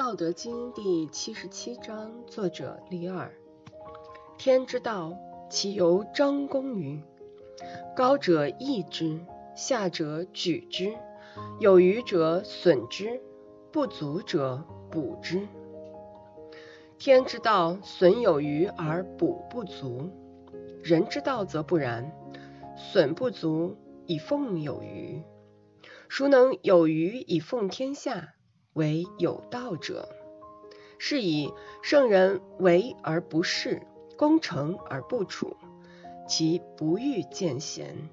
道德经》第七十七章，作者李耳。天之道，其由张弓于高者抑之，下者举之，有余者损之，不足者补之。天之道，损有余而补不足；人之道则不然，损不足以奉有余。孰能有余以奉天下？为有道者。是以圣人为而不恃，功成而不处，其不欲见贤。